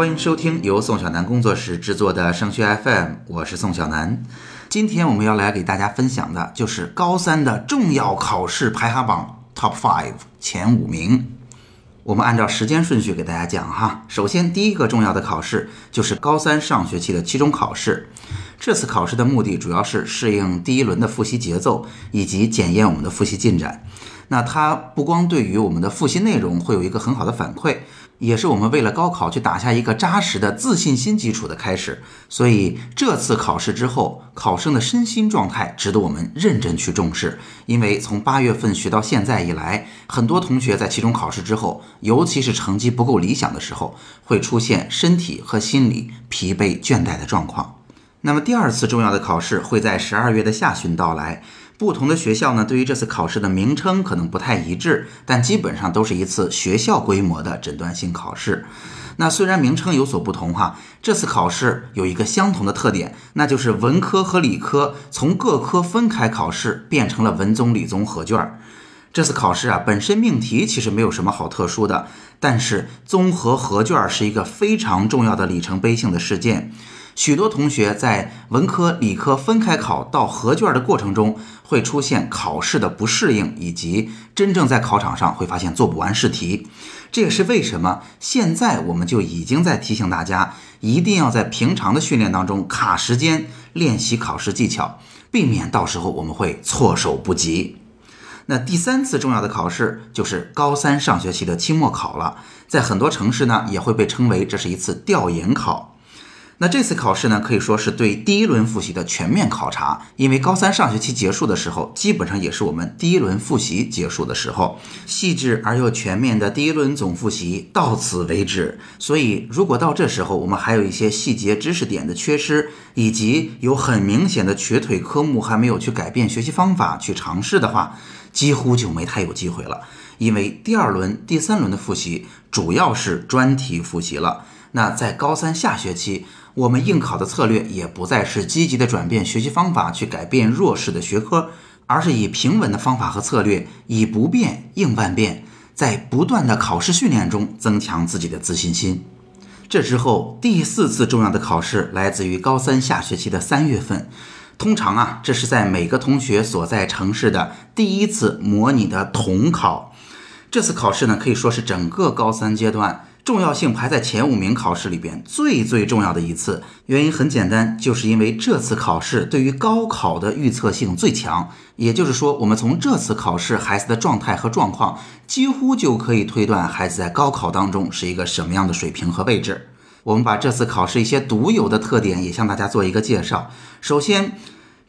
欢迎收听由宋小南工作室制作的升学 FM，我是宋小南。今天我们要来给大家分享的就是高三的重要考试排行榜 Top Five 前五名。我们按照时间顺序给大家讲哈。首先，第一个重要的考试就是高三上学期的期中考试。这次考试的目的主要是适应第一轮的复习节奏，以及检验我们的复习进展。那它不光对于我们的复习内容会有一个很好的反馈，也是我们为了高考去打下一个扎实的自信心基础的开始。所以这次考试之后，考生的身心状态值得我们认真去重视。因为从八月份学到现在以来，很多同学在期中考试之后，尤其是成绩不够理想的时候，会出现身体和心理疲惫倦怠的状况。那么第二次重要的考试会在十二月的下旬到来。不同的学校呢，对于这次考试的名称可能不太一致，但基本上都是一次学校规模的诊断性考试。那虽然名称有所不同哈，这次考试有一个相同的特点，那就是文科和理科从各科分开考试变成了文综理综合卷。这次考试啊，本身命题其实没有什么好特殊的，但是综合合卷是一个非常重要的里程碑性的事件。许多同学在文科、理科分开考到合卷的过程中，会出现考试的不适应，以及真正在考场上会发现做不完试题。这也是为什么现在我们就已经在提醒大家，一定要在平常的训练当中卡时间练习考试技巧，避免到时候我们会措手不及。那第三次重要的考试就是高三上学期的期末考了，在很多城市呢，也会被称为这是一次调研考。那这次考试呢，可以说是对第一轮复习的全面考察，因为高三上学期结束的时候，基本上也是我们第一轮复习结束的时候，细致而又全面的第一轮总复习到此为止。所以，如果到这时候我们还有一些细节知识点的缺失，以及有很明显的瘸腿科目还没有去改变学习方法去尝试的话，几乎就没太有机会了。因为第二轮、第三轮的复习主要是专题复习了。那在高三下学期。我们应考的策略也不再是积极的转变学习方法去改变弱势的学科，而是以平稳的方法和策略，以不变应万变，在不断的考试训练中增强自己的自信心。这之后，第四次重要的考试来自于高三下学期的三月份，通常啊，这是在每个同学所在城市的第一次模拟的统考。这次考试呢，可以说是整个高三阶段。重要性排在前五名考试里边最最重要的一次，原因很简单，就是因为这次考试对于高考的预测性最强。也就是说，我们从这次考试孩子的状态和状况，几乎就可以推断孩子在高考当中是一个什么样的水平和位置。我们把这次考试一些独有的特点也向大家做一个介绍。首先，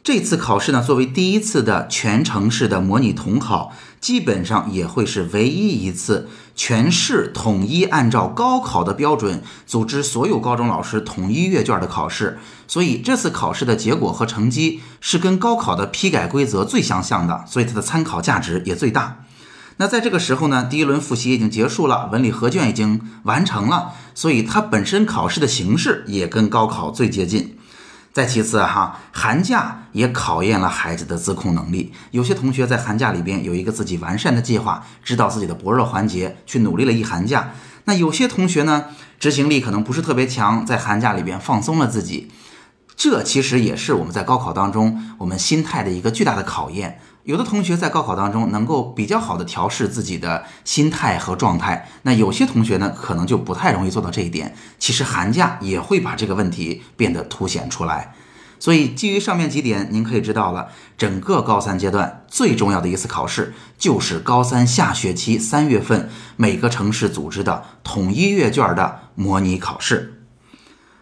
这次考试呢，作为第一次的全城市的模拟统考，基本上也会是唯一一次全市统一按照高考的标准组织所有高中老师统一阅卷的考试。所以这次考试的结果和成绩是跟高考的批改规则最相像的，所以它的参考价值也最大。那在这个时候呢，第一轮复习已经结束了，文理合卷已经完成了，所以它本身考试的形式也跟高考最接近。再其次哈，寒假也考验了孩子的自控能力。有些同学在寒假里边有一个自己完善的计划，知道自己的薄弱环节，去努力了一寒假。那有些同学呢，执行力可能不是特别强，在寒假里边放松了自己。这其实也是我们在高考当中我们心态的一个巨大的考验。有的同学在高考当中能够比较好的调试自己的心态和状态，那有些同学呢可能就不太容易做到这一点。其实寒假也会把这个问题变得凸显出来。所以基于上面几点，您可以知道了，整个高三阶段最重要的一次考试就是高三下学期三月份每个城市组织的统一阅卷的模拟考试。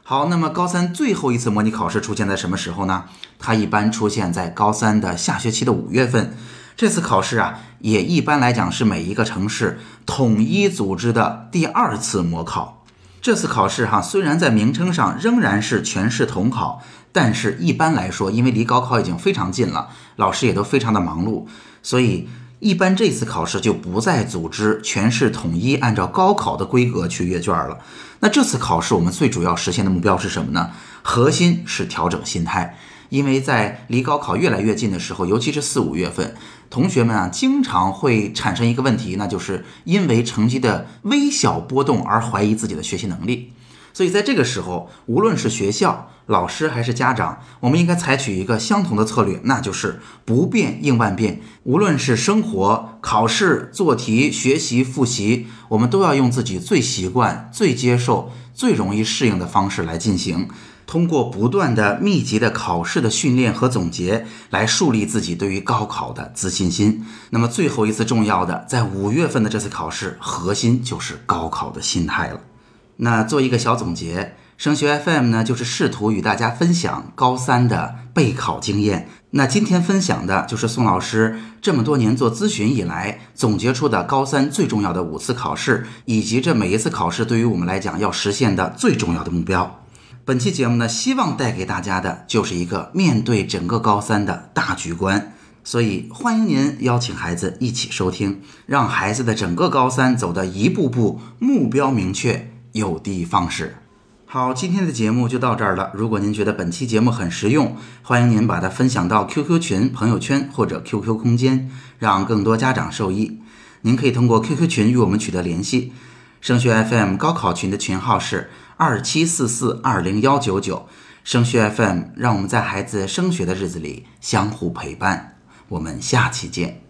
好，那么高三最后一次模拟考试出现在什么时候呢？它一般出现在高三的下学期的五月份。这次考试啊，也一般来讲是每一个城市统一组织的第二次模考。这次考试哈，虽然在名称上仍然是全市统考，但是一般来说，因为离高考已经非常近了，老师也都非常的忙碌，所以。一般这次考试就不再组织全市统一按照高考的规格去阅卷了。那这次考试我们最主要实现的目标是什么呢？核心是调整心态，因为在离高考越来越近的时候，尤其是四五月份，同学们啊经常会产生一个问题，那就是因为成绩的微小波动而怀疑自己的学习能力。所以在这个时候，无论是学校、老师还是家长，我们应该采取一个相同的策略，那就是不变应万变。无论是生活、考试、做题、学习、复习，我们都要用自己最习惯、最接受、最容易适应的方式来进行。通过不断的密集的考试的训练和总结，来树立自己对于高考的自信心。那么最后一次重要的，在五月份的这次考试，核心就是高考的心态了。那做一个小总结，升学 FM 呢，就是试图与大家分享高三的备考经验。那今天分享的就是宋老师这么多年做咨询以来总结出的高三最重要的五次考试，以及这每一次考试对于我们来讲要实现的最重要的目标。本期节目呢，希望带给大家的就是一个面对整个高三的大局观，所以欢迎您邀请孩子一起收听，让孩子的整个高三走得一步步目标明确、有的放矢。好，今天的节目就到这儿了。如果您觉得本期节目很实用，欢迎您把它分享到 QQ 群、朋友圈或者 QQ 空间，让更多家长受益。您可以通过 QQ 群与我们取得联系。升学 FM 高考群的群号是。二七四四二零幺九九，升学 FM，让我们在孩子升学的日子里相互陪伴。我们下期见。